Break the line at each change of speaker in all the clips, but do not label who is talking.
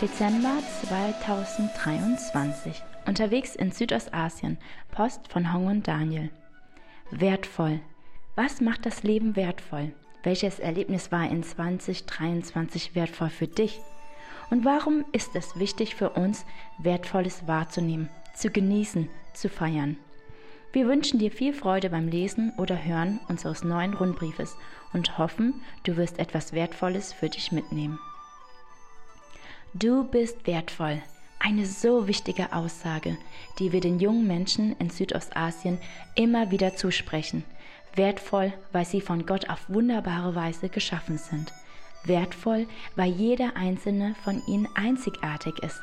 Dezember 2023. Unterwegs in Südostasien. Post von Hong und Daniel. Wertvoll. Was macht das Leben wertvoll? Welches Erlebnis war in 2023 wertvoll für dich? Und warum ist es wichtig für uns, Wertvolles wahrzunehmen, zu genießen, zu feiern? Wir wünschen dir viel Freude beim Lesen oder Hören unseres neuen Rundbriefes und hoffen, du wirst etwas Wertvolles für dich mitnehmen. Du bist wertvoll. Eine so wichtige Aussage, die wir den jungen Menschen in Südostasien immer wieder zusprechen. Wertvoll, weil sie von Gott auf wunderbare Weise geschaffen sind. Wertvoll, weil jeder einzelne von ihnen einzigartig ist.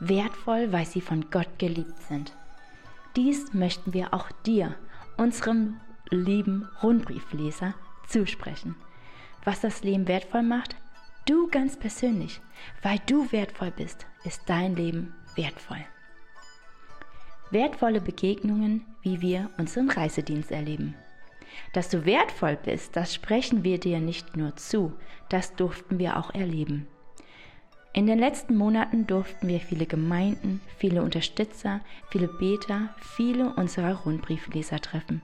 Wertvoll, weil sie von Gott geliebt sind. Dies möchten wir auch dir, unserem lieben Rundbriefleser, zusprechen. Was das Leben wertvoll macht, Du ganz persönlich, weil du wertvoll bist, ist dein Leben wertvoll. Wertvolle Begegnungen, wie wir unseren Reisedienst erleben. Dass du wertvoll bist, das sprechen wir dir nicht nur zu, das durften wir auch erleben. In den letzten Monaten durften wir viele Gemeinden, viele Unterstützer, viele Beter, viele unserer Rundbriefleser treffen.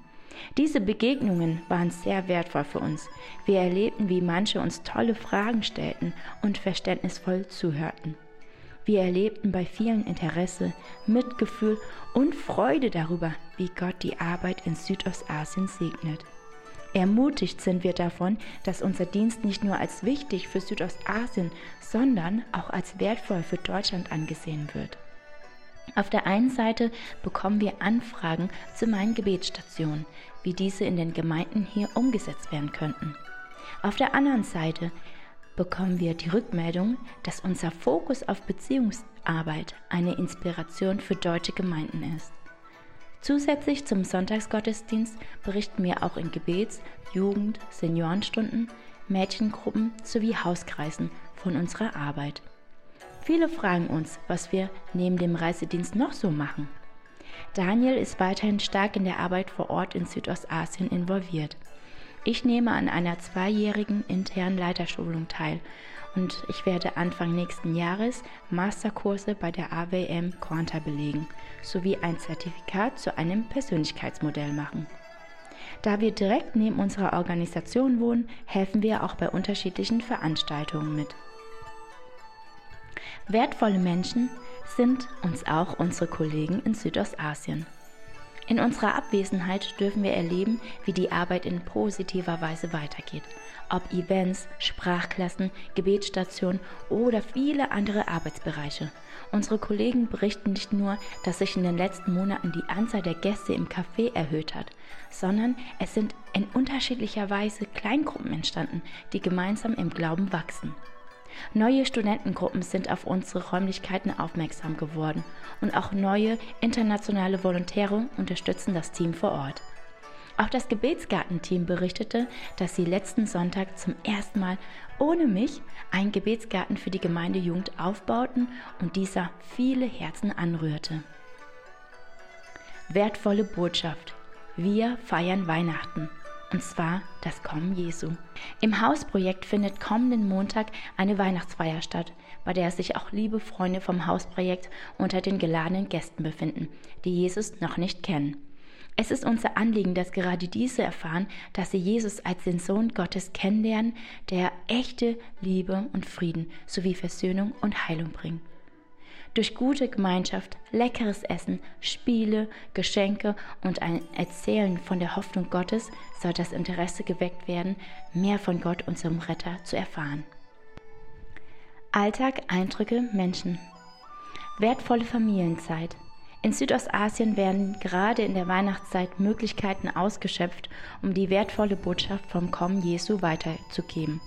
Diese Begegnungen waren sehr wertvoll für uns. Wir erlebten, wie manche uns tolle Fragen stellten und verständnisvoll zuhörten. Wir erlebten bei vielen Interesse, Mitgefühl und Freude darüber, wie Gott die Arbeit in Südostasien segnet. Ermutigt sind wir davon, dass unser Dienst nicht nur als wichtig für Südostasien, sondern auch als wertvoll für Deutschland angesehen wird. Auf der einen Seite bekommen wir Anfragen zu meinen Gebetsstationen, wie diese in den Gemeinden hier umgesetzt werden könnten. Auf der anderen Seite bekommen wir die Rückmeldung, dass unser Fokus auf Beziehungsarbeit eine Inspiration für deutsche Gemeinden ist. Zusätzlich zum Sonntagsgottesdienst berichten wir auch in Gebets-, Jugend-, Seniorenstunden, Mädchengruppen sowie Hauskreisen von unserer Arbeit. Viele fragen uns, was wir neben dem Reisedienst noch so machen. Daniel ist weiterhin stark in der Arbeit vor Ort in Südostasien involviert. Ich nehme an einer zweijährigen internen Leiterschulung teil und ich werde Anfang nächsten Jahres Masterkurse bei der AWM Quanta belegen sowie ein Zertifikat zu einem Persönlichkeitsmodell machen. Da wir direkt neben unserer Organisation wohnen, helfen wir auch bei unterschiedlichen Veranstaltungen mit. Wertvolle Menschen sind uns auch unsere Kollegen in Südostasien. In unserer Abwesenheit dürfen wir erleben, wie die Arbeit in positiver Weise weitergeht. Ob Events, Sprachklassen, Gebetsstationen oder viele andere Arbeitsbereiche. Unsere Kollegen berichten nicht nur, dass sich in den letzten Monaten die Anzahl der Gäste im Café erhöht hat, sondern es sind in unterschiedlicher Weise Kleingruppen entstanden, die gemeinsam im Glauben wachsen. Neue Studentengruppen sind auf unsere Räumlichkeiten aufmerksam geworden und auch neue internationale Volontäre unterstützen das Team vor Ort. Auch das Gebetsgartenteam berichtete, dass sie letzten Sonntag zum ersten Mal ohne mich einen Gebetsgarten für die Gemeindejugend aufbauten und dieser viele Herzen anrührte. Wertvolle Botschaft. Wir feiern Weihnachten und zwar das Kommen Jesu. Im Hausprojekt findet kommenden Montag eine Weihnachtsfeier statt, bei der sich auch liebe Freunde vom Hausprojekt unter den geladenen Gästen befinden, die Jesus noch nicht kennen. Es ist unser Anliegen, dass gerade diese erfahren, dass sie Jesus als den Sohn Gottes kennenlernen, der echte Liebe und Frieden sowie Versöhnung und Heilung bringt. Durch gute Gemeinschaft, leckeres Essen, Spiele, Geschenke und ein Erzählen von der Hoffnung Gottes soll das Interesse geweckt werden, mehr von Gott, unserem Retter, zu erfahren. Alltag, Eindrücke, Menschen. Wertvolle Familienzeit. In Südostasien werden gerade in der Weihnachtszeit Möglichkeiten ausgeschöpft, um die wertvolle Botschaft vom Kommen Jesu weiterzugeben.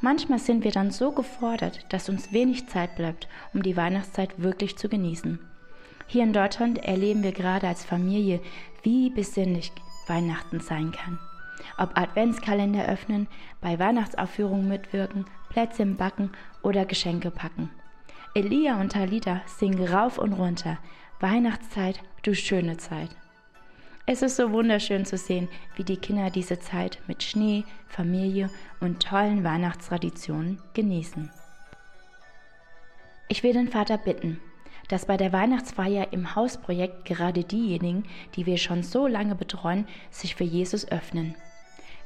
Manchmal sind wir dann so gefordert, dass uns wenig Zeit bleibt, um die Weihnachtszeit wirklich zu genießen. Hier in Deutschland erleben wir gerade als Familie, wie besinnlich Weihnachten sein kann. Ob Adventskalender öffnen, bei Weihnachtsaufführungen mitwirken, Plätzchen backen oder Geschenke packen. Elia und Talita singen rauf und runter. Weihnachtszeit, du schöne Zeit. Es ist so wunderschön zu sehen, wie die Kinder diese Zeit mit Schnee, Familie und tollen Weihnachtstraditionen genießen. Ich will den Vater bitten, dass bei der Weihnachtsfeier im Hausprojekt gerade diejenigen, die wir schon so lange betreuen, sich für Jesus öffnen.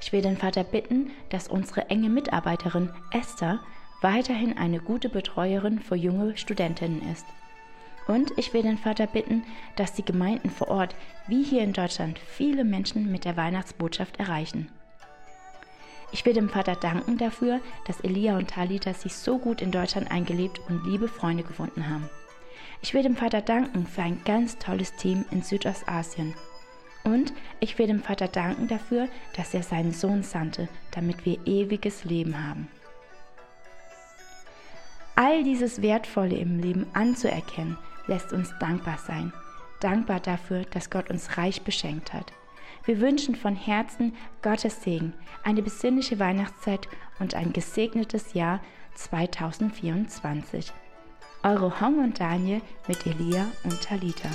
Ich will den Vater bitten, dass unsere enge Mitarbeiterin Esther weiterhin eine gute Betreuerin für junge Studentinnen ist. Und ich will den Vater bitten, dass die Gemeinden vor Ort, wie hier in Deutschland, viele Menschen mit der Weihnachtsbotschaft erreichen. Ich will dem Vater danken dafür, dass Elia und Talita sich so gut in Deutschland eingelebt und liebe Freunde gefunden haben. Ich will dem Vater danken für ein ganz tolles Team in Südostasien. Und ich will dem Vater danken dafür, dass er seinen Sohn sandte, damit wir ewiges Leben haben. All dieses Wertvolle im Leben anzuerkennen, lässt uns dankbar sein. Dankbar dafür, dass Gott uns reich beschenkt hat. Wir wünschen von Herzen Gottes Segen, eine besinnliche Weihnachtszeit und ein gesegnetes Jahr 2024. Eure Hong und Daniel mit Elia und Talita.